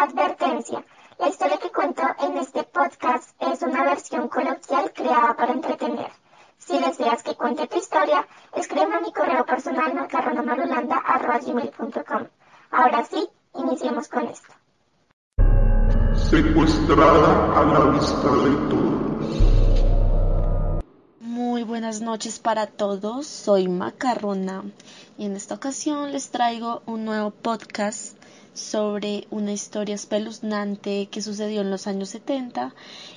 Advertencia. La historia que cuento en este podcast es una versión coloquial creada para entretener. Si deseas que cuente tu historia, escríbeme a mi correo personal macarronamarulanda.com. Ahora sí, iniciemos con esto. Secuestrada a la vista de todos. Muy buenas noches para todos, soy Macarrona y en esta ocasión les traigo un nuevo podcast sobre una historia espeluznante que sucedió en los años 70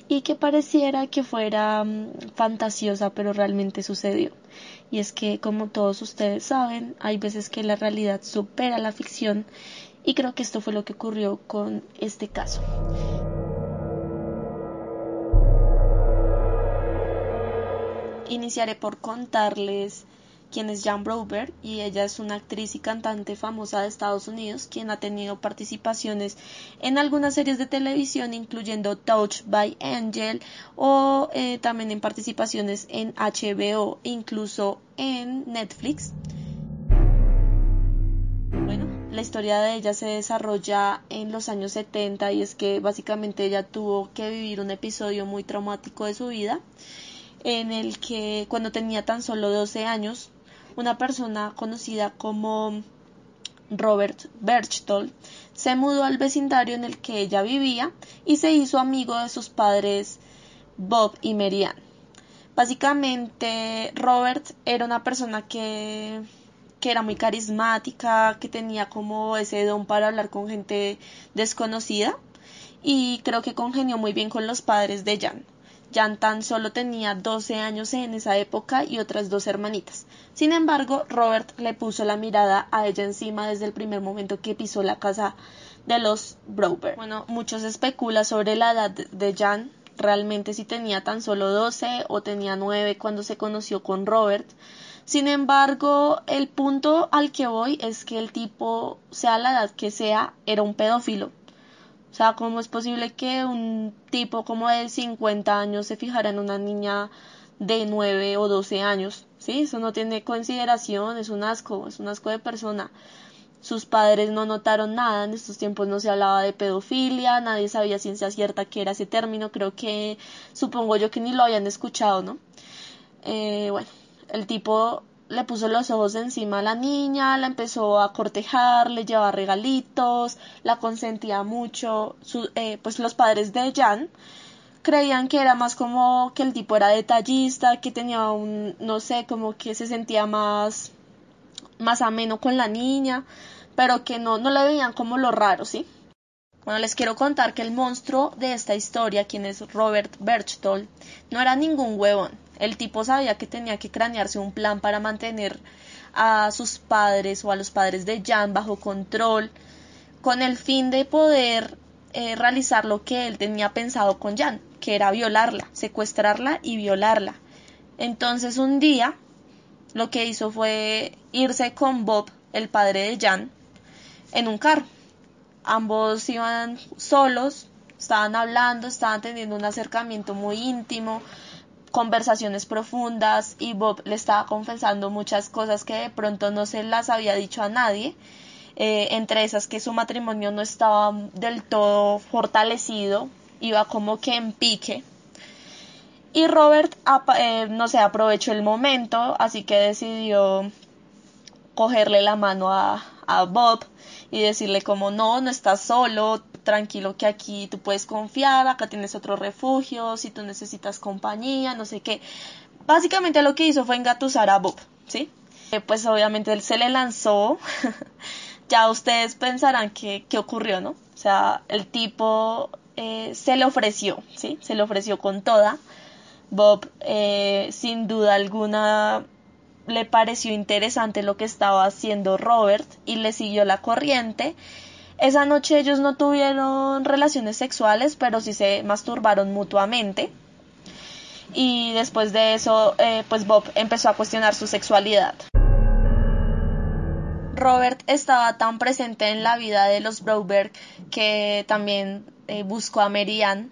y que pareciera que fuera mm, fantasiosa, pero realmente sucedió. Y es que, como todos ustedes saben, hay veces que la realidad supera la ficción y creo que esto fue lo que ocurrió con este caso. Iniciaré por contarles quien es Jan Brover y ella es una actriz y cantante famosa de Estados Unidos quien ha tenido participaciones en algunas series de televisión incluyendo Touch by Angel o eh, también en participaciones en HBO incluso en Netflix. Bueno, la historia de ella se desarrolla en los años 70 y es que básicamente ella tuvo que vivir un episodio muy traumático de su vida en el que cuando tenía tan solo 12 años una persona conocida como Robert Berchtold se mudó al vecindario en el que ella vivía y se hizo amigo de sus padres Bob y Marianne. Básicamente Robert era una persona que, que era muy carismática, que tenía como ese don para hablar con gente desconocida y creo que congenió muy bien con los padres de Jan. Jan tan solo tenía 12 años en esa época y otras dos hermanitas. Sin embargo, Robert le puso la mirada a ella encima desde el primer momento que pisó la casa de los Brower. Bueno, muchos especulan sobre la edad de Jan, realmente si tenía tan solo 12 o tenía 9 cuando se conoció con Robert. Sin embargo, el punto al que voy es que el tipo, sea la edad que sea, era un pedófilo. O sea, ¿cómo es posible que un tipo como de 50 años se fijara en una niña de 9 o 12 años? Sí, eso no tiene consideración, es un asco, es un asco de persona. Sus padres no notaron nada, en estos tiempos no se hablaba de pedofilia, nadie sabía ciencia cierta que era ese término, creo que supongo yo que ni lo habían escuchado, ¿no? Eh, bueno, el tipo le puso los ojos encima a la niña, la empezó a cortejar, le llevaba regalitos, la consentía mucho. Eh, pues los padres de Jan creían que era más como que el tipo era detallista, que tenía un, no sé, como que se sentía más, más ameno con la niña, pero que no, no le veían como lo raro, ¿sí? Bueno, les quiero contar que el monstruo de esta historia, quien es Robert Berchtold, no era ningún huevón el tipo sabía que tenía que cranearse un plan para mantener a sus padres o a los padres de Jan bajo control con el fin de poder eh, realizar lo que él tenía pensado con Jan, que era violarla, secuestrarla y violarla. Entonces un día lo que hizo fue irse con Bob, el padre de Jan, en un carro. Ambos iban solos, estaban hablando, estaban teniendo un acercamiento muy íntimo, conversaciones profundas y Bob le estaba confesando muchas cosas que de pronto no se las había dicho a nadie. Eh, entre esas que su matrimonio no estaba del todo fortalecido, iba como que en pique. Y Robert, eh, no sé, aprovechó el momento, así que decidió cogerle la mano a, a Bob y decirle como no, no estás solo, tranquilo que aquí tú puedes confiar, acá tienes otro refugio, si tú necesitas compañía, no sé qué. Básicamente lo que hizo fue engatusar a Bob, ¿sí? Eh, pues obviamente él se le lanzó, ya ustedes pensarán qué ocurrió, ¿no? O sea, el tipo eh, se le ofreció, ¿sí? Se le ofreció con toda. Bob, eh, sin duda alguna, le pareció interesante lo que estaba haciendo Robert y le siguió la corriente esa noche ellos no tuvieron relaciones sexuales, pero sí se masturbaron mutuamente. Y después de eso, eh, pues Bob empezó a cuestionar su sexualidad. Robert estaba tan presente en la vida de los Broberg que también eh, buscó a Marianne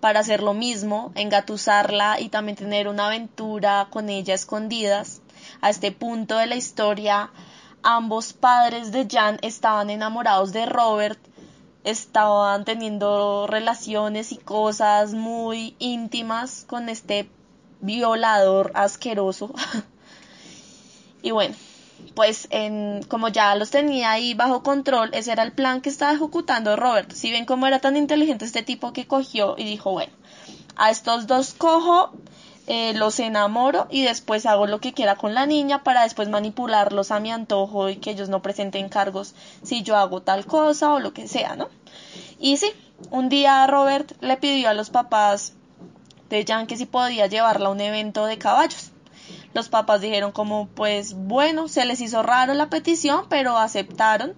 para hacer lo mismo, engatusarla y también tener una aventura con ella escondidas. A este punto de la historia, ambos padres de Jan estaban enamorados de Robert, estaban teniendo relaciones y cosas muy íntimas con este violador asqueroso. y bueno, pues como ya los tenía ahí bajo control, ese era el plan que estaba ejecutando Robert. Si ven cómo era tan inteligente este tipo que cogió y dijo, bueno, a estos dos cojo, eh, los enamoro y después hago lo que quiera con la niña para después manipularlos a mi antojo y que ellos no presenten cargos si yo hago tal cosa o lo que sea, ¿no? Y sí, un día Robert le pidió a los papás de Jan que si podía llevarla a un evento de caballos. Los papás dijeron como pues bueno, se les hizo raro la petición, pero aceptaron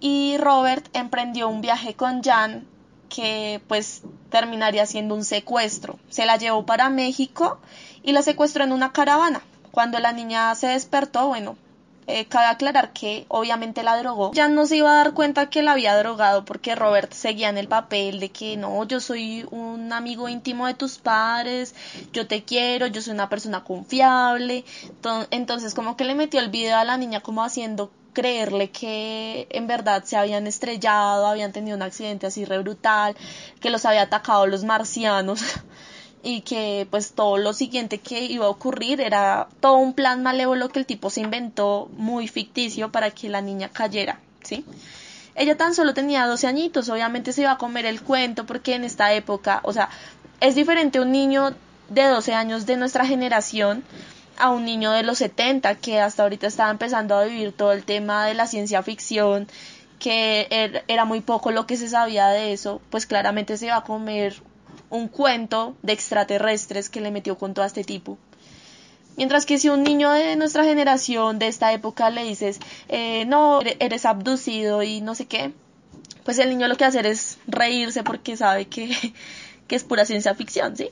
y Robert emprendió un viaje con Jan que pues terminaría siendo un secuestro. Se la llevó para México y la secuestró en una caravana. Cuando la niña se despertó, bueno, eh, cabe aclarar que obviamente la drogó. Ya no se iba a dar cuenta que la había drogado porque Robert seguía en el papel de que no, yo soy un amigo íntimo de tus padres, yo te quiero, yo soy una persona confiable. Entonces como que le metió el video a la niña como haciendo creerle que en verdad se habían estrellado, habían tenido un accidente así re brutal, que los había atacado los marcianos. y que pues todo lo siguiente que iba a ocurrir era todo un plan malévolo que el tipo se inventó muy ficticio para que la niña cayera, ¿sí? Ella tan solo tenía 12 añitos, obviamente se iba a comer el cuento porque en esta época, o sea, es diferente un niño de 12 años de nuestra generación a un niño de los 70 que hasta ahorita estaba empezando a vivir todo el tema de la ciencia ficción que er, era muy poco lo que se sabía de eso, pues claramente se iba a comer un cuento de extraterrestres que le metió con todo este tipo. Mientras que si un niño de nuestra generación, de esta época, le dices, eh, no, eres abducido y no sé qué, pues el niño lo que hacer es reírse porque sabe que, que es pura ciencia ficción, ¿sí?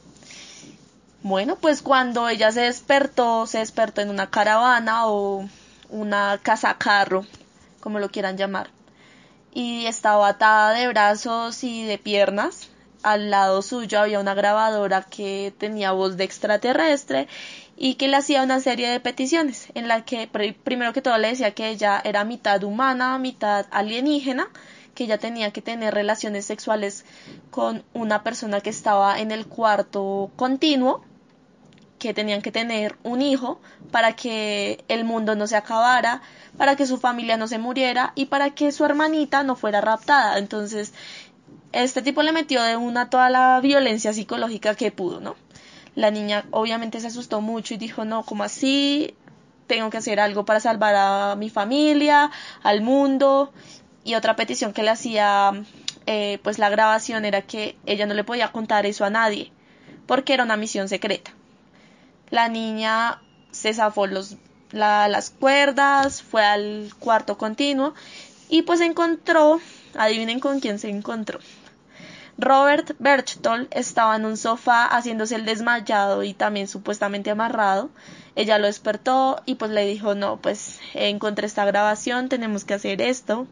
Bueno, pues cuando ella se despertó, se despertó en una caravana o una casa carro, como lo quieran llamar, y estaba atada de brazos y de piernas. Al lado suyo había una grabadora que tenía voz de extraterrestre y que le hacía una serie de peticiones en la que primero que todo le decía que ella era mitad humana, mitad alienígena, que ella tenía que tener relaciones sexuales con una persona que estaba en el cuarto continuo, que tenían que tener un hijo para que el mundo no se acabara, para que su familia no se muriera y para que su hermanita no fuera raptada. Entonces este tipo le metió de una toda la violencia psicológica que pudo, ¿no? La niña obviamente se asustó mucho y dijo, no, ¿cómo así? Tengo que hacer algo para salvar a mi familia, al mundo. Y otra petición que le hacía, eh, pues la grabación era que ella no le podía contar eso a nadie, porque era una misión secreta. La niña se zafó los, las cuerdas, fue al cuarto continuo y pues encontró, adivinen con quién se encontró. Robert Berchtold estaba en un sofá haciéndose el desmayado y también supuestamente amarrado. Ella lo despertó y pues le dijo, no, pues encontré esta grabación, tenemos que hacer esto.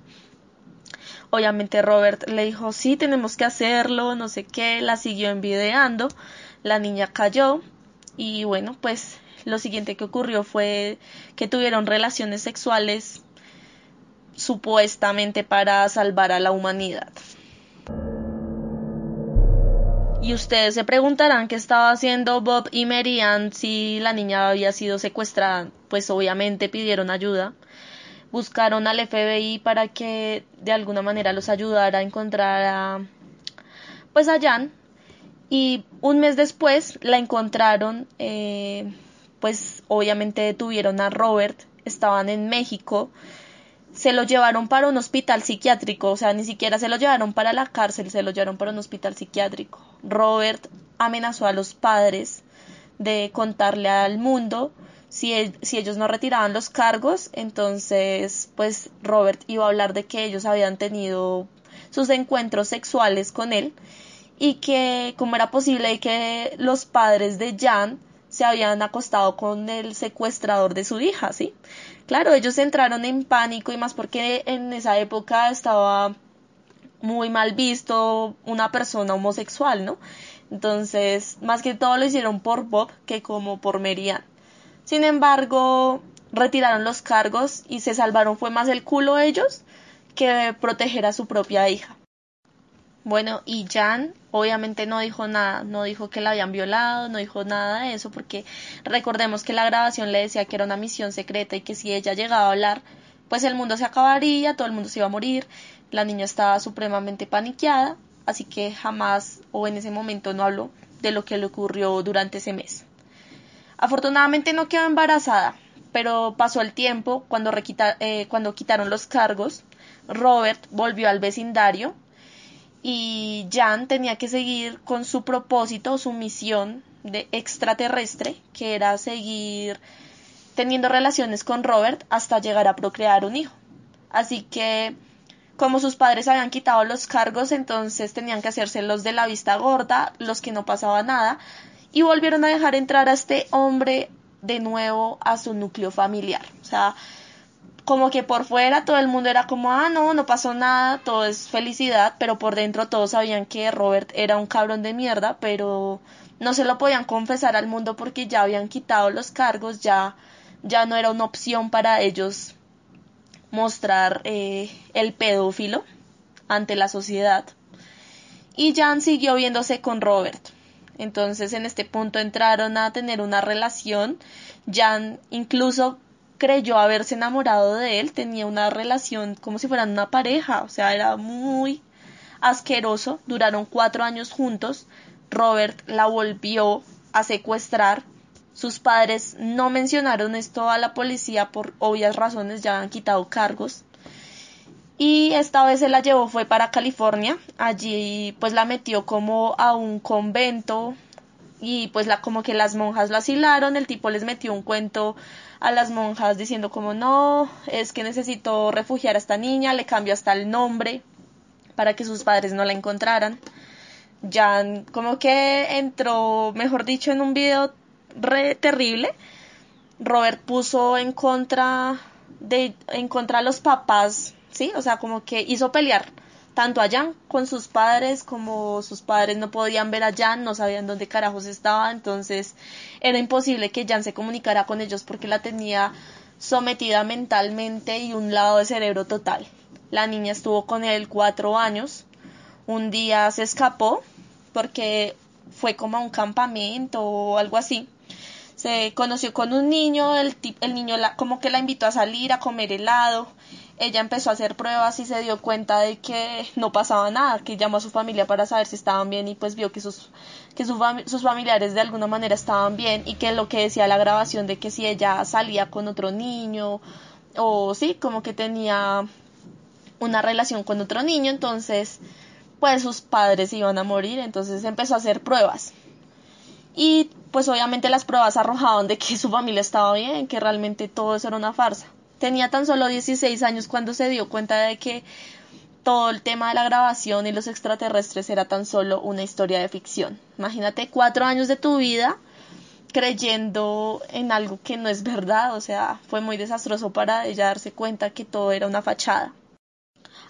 Obviamente Robert le dijo, sí, tenemos que hacerlo, no sé qué, la siguió envidiando, la niña cayó y bueno, pues lo siguiente que ocurrió fue que tuvieron relaciones sexuales supuestamente para salvar a la humanidad. Y ustedes se preguntarán qué estaba haciendo Bob y Marianne si la niña había sido secuestrada. Pues obviamente pidieron ayuda. Buscaron al FBI para que de alguna manera los ayudara a encontrar a pues a Jan. Y un mes después la encontraron, eh, pues obviamente detuvieron a Robert, estaban en México se lo llevaron para un hospital psiquiátrico, o sea, ni siquiera se lo llevaron para la cárcel, se lo llevaron para un hospital psiquiátrico. Robert amenazó a los padres de contarle al mundo si, e, si ellos no retiraban los cargos, entonces pues Robert iba a hablar de que ellos habían tenido sus encuentros sexuales con él y que cómo era posible que los padres de Jan se habían acostado con el secuestrador de su hija, ¿sí? Claro, ellos entraron en pánico y más porque en esa época estaba muy mal visto una persona homosexual, ¿no? Entonces, más que todo lo hicieron por Bob que como por Merian. Sin embargo, retiraron los cargos y se salvaron fue más el culo ellos que proteger a su propia hija. Bueno, y Jan obviamente no dijo nada, no dijo que la habían violado, no dijo nada de eso, porque recordemos que la grabación le decía que era una misión secreta y que si ella llegaba a hablar, pues el mundo se acabaría, todo el mundo se iba a morir, la niña estaba supremamente paniqueada, así que jamás o en ese momento no habló de lo que le ocurrió durante ese mes. Afortunadamente no quedó embarazada, pero pasó el tiempo cuando, eh, cuando quitaron los cargos, Robert volvió al vecindario y Jan tenía que seguir con su propósito, su misión de extraterrestre, que era seguir teniendo relaciones con Robert hasta llegar a procrear un hijo. Así que, como sus padres habían quitado los cargos, entonces tenían que hacerse los de la vista gorda, los que no pasaba nada, y volvieron a dejar entrar a este hombre de nuevo a su núcleo familiar. O sea, como que por fuera todo el mundo era como, ah, no, no pasó nada, todo es felicidad, pero por dentro todos sabían que Robert era un cabrón de mierda, pero no se lo podían confesar al mundo porque ya habían quitado los cargos, ya, ya no era una opción para ellos mostrar eh, el pedófilo ante la sociedad. Y Jan siguió viéndose con Robert. Entonces en este punto entraron a tener una relación. Jan incluso creyó haberse enamorado de él, tenía una relación como si fueran una pareja, o sea, era muy asqueroso, duraron cuatro años juntos, Robert la volvió a secuestrar, sus padres no mencionaron esto a la policía por obvias razones, ya han quitado cargos, y esta vez se la llevó fue para California, allí pues la metió como a un convento y pues la como que las monjas la asilaron, el tipo les metió un cuento a las monjas diciendo como no, es que necesito refugiar a esta niña, le cambio hasta el nombre para que sus padres no la encontraran. Jan como que entró, mejor dicho, en un video re terrible. Robert puso en contra de en contra a los papás, sí, o sea, como que hizo pelear tanto a Jan con sus padres como sus padres no podían ver a Jan, no sabían dónde carajos estaba, entonces era imposible que Jan se comunicara con ellos porque la tenía sometida mentalmente y un lado de cerebro total. La niña estuvo con él cuatro años, un día se escapó porque fue como a un campamento o algo así. Se conoció con un niño, el, el niño la, como que la invitó a salir a comer helado ella empezó a hacer pruebas y se dio cuenta de que no pasaba nada, que llamó a su familia para saber si estaban bien y pues vio que sus que sus familiares de alguna manera estaban bien y que lo que decía la grabación de que si ella salía con otro niño o sí, como que tenía una relación con otro niño, entonces pues sus padres iban a morir, entonces empezó a hacer pruebas. Y pues obviamente las pruebas arrojaban de que su familia estaba bien, que realmente todo eso era una farsa. Tenía tan solo 16 años cuando se dio cuenta de que todo el tema de la grabación y los extraterrestres era tan solo una historia de ficción. Imagínate cuatro años de tu vida creyendo en algo que no es verdad, o sea, fue muy desastroso para ella darse cuenta que todo era una fachada.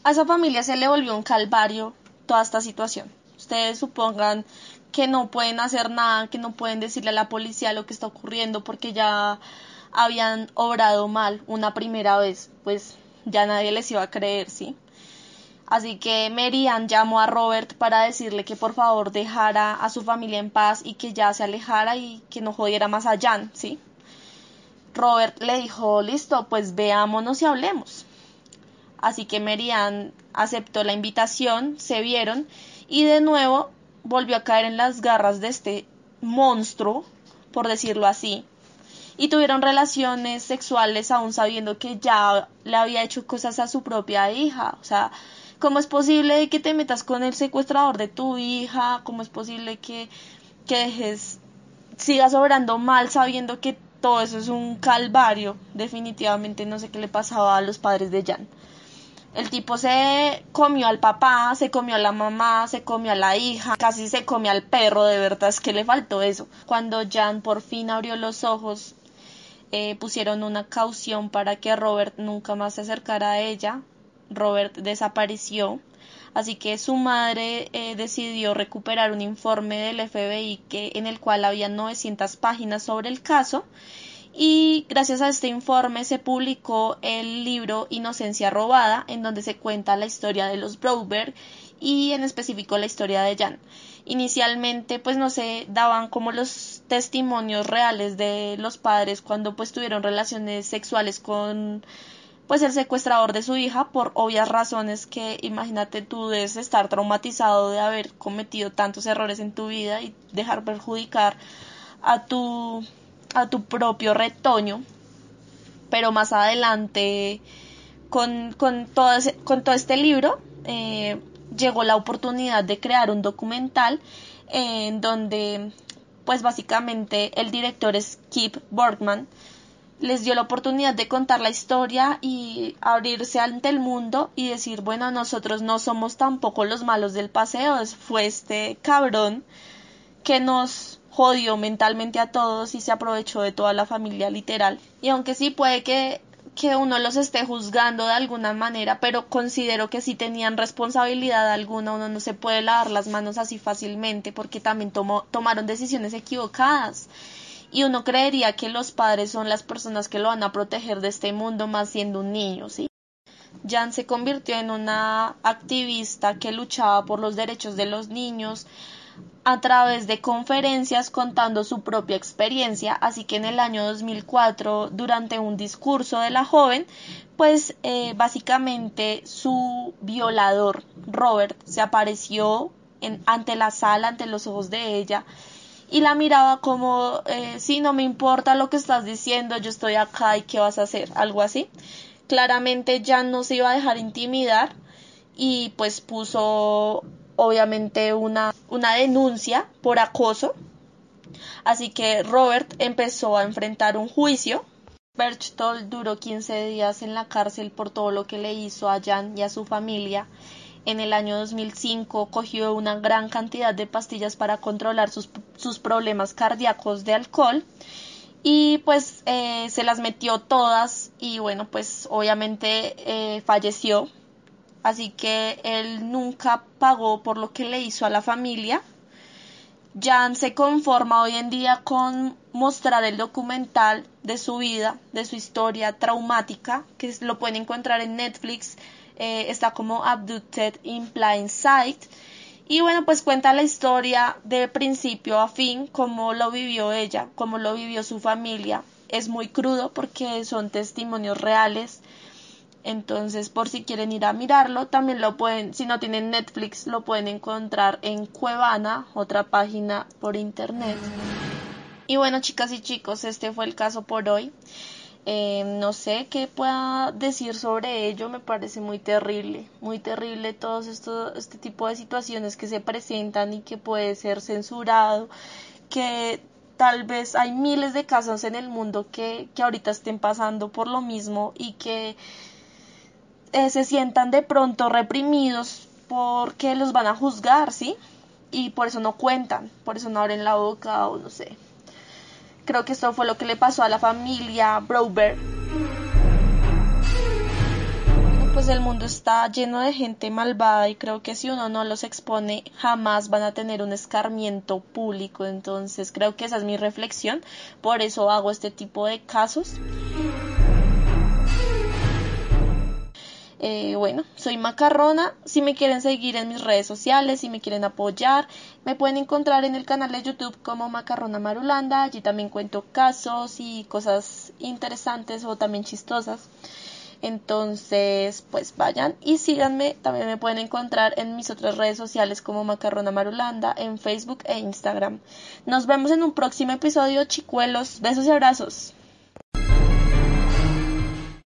A esa familia se le volvió un calvario toda esta situación. Ustedes supongan que no pueden hacer nada, que no pueden decirle a la policía lo que está ocurriendo porque ya habían obrado mal una primera vez, pues ya nadie les iba a creer, ¿sí? Así que Merian llamó a Robert para decirle que por favor dejara a su familia en paz y que ya se alejara y que no jodiera más a Jan, ¿sí? Robert le dijo, listo, pues veámonos y hablemos. Así que Merian aceptó la invitación, se vieron y de nuevo volvió a caer en las garras de este monstruo, por decirlo así, y tuvieron relaciones sexuales aún sabiendo que ya le había hecho cosas a su propia hija. O sea, ¿cómo es posible que te metas con el secuestrador de tu hija? ¿Cómo es posible que, que dejes, sigas obrando mal sabiendo que todo eso es un calvario? Definitivamente no sé qué le pasaba a los padres de Jan. El tipo se comió al papá, se comió a la mamá, se comió a la hija, casi se comió al perro, de verdad es que le faltó eso. Cuando Jan por fin abrió los ojos, eh, pusieron una caución para que Robert nunca más se acercara a ella. Robert desapareció, así que su madre eh, decidió recuperar un informe del FBI que, en el cual había 900 páginas sobre el caso y gracias a este informe se publicó el libro Inocencia robada en donde se cuenta la historia de los Broadberg y en específico la historia de Jan. Inicialmente pues no se daban como los testimonios reales de los padres cuando pues tuvieron relaciones sexuales con pues el secuestrador de su hija por obvias razones que imagínate tú debes estar traumatizado de haber cometido tantos errores en tu vida y dejar perjudicar a tu a tu propio retoño. Pero más adelante con, con, todo, con todo este libro eh, llegó la oportunidad de crear un documental en donde pues básicamente el director es Kip Borgman les dio la oportunidad de contar la historia y abrirse ante el mundo y decir, bueno, nosotros no somos tampoco los malos del paseo, fue este cabrón que nos jodió mentalmente a todos y se aprovechó de toda la familia literal. Y aunque sí puede que, que uno los esté juzgando de alguna manera, pero considero que sí tenían responsabilidad alguna, uno no se puede lavar las manos así fácilmente porque también tomó, tomaron decisiones equivocadas y uno creería que los padres son las personas que lo van a proteger de este mundo más siendo un niño, ¿sí? Jan se convirtió en una activista que luchaba por los derechos de los niños a través de conferencias contando su propia experiencia, así que en el año 2004, durante un discurso de la joven, pues eh, básicamente su violador, Robert, se apareció en, ante la sala, ante los ojos de ella, y la miraba como, eh, sí, no me importa lo que estás diciendo, yo estoy acá y qué vas a hacer, algo así. Claramente ya no se iba a dejar intimidar y pues puso obviamente una, una denuncia por acoso. Así que Robert empezó a enfrentar un juicio. Berchtold duró 15 días en la cárcel por todo lo que le hizo a Jan y a su familia en el año 2005 cogió una gran cantidad de pastillas para controlar sus, sus problemas cardíacos de alcohol y pues eh, se las metió todas y bueno pues obviamente eh, falleció así que él nunca pagó por lo que le hizo a la familia Jan se conforma hoy en día con mostrar el documental de su vida, de su historia traumática, que lo pueden encontrar en Netflix eh, está como Abducted in Plain Sight. Y bueno, pues cuenta la historia de principio a fin, cómo lo vivió ella, cómo lo vivió su familia. Es muy crudo porque son testimonios reales. Entonces, por si quieren ir a mirarlo, también lo pueden, si no tienen Netflix, lo pueden encontrar en Cuevana, otra página por internet. Y bueno, chicas y chicos, este fue el caso por hoy. Eh, no sé qué pueda decir sobre ello, me parece muy terrible, muy terrible todo esto, este tipo de situaciones que se presentan y que puede ser censurado, que tal vez hay miles de casos en el mundo que, que ahorita estén pasando por lo mismo y que eh, se sientan de pronto reprimidos porque los van a juzgar, ¿sí? Y por eso no cuentan, por eso no abren la boca o no sé. Creo que esto fue lo que le pasó a la familia Brober. Pues el mundo está lleno de gente malvada y creo que si uno no los expone jamás van a tener un escarmiento público. Entonces creo que esa es mi reflexión. Por eso hago este tipo de casos. Eh, bueno, soy Macarrona. Si me quieren seguir en mis redes sociales, si me quieren apoyar, me pueden encontrar en el canal de YouTube como Macarrona Marulanda. Allí también cuento casos y cosas interesantes o también chistosas. Entonces, pues vayan y síganme. También me pueden encontrar en mis otras redes sociales como Macarrona Marulanda, en Facebook e Instagram. Nos vemos en un próximo episodio, chicuelos. Besos y abrazos.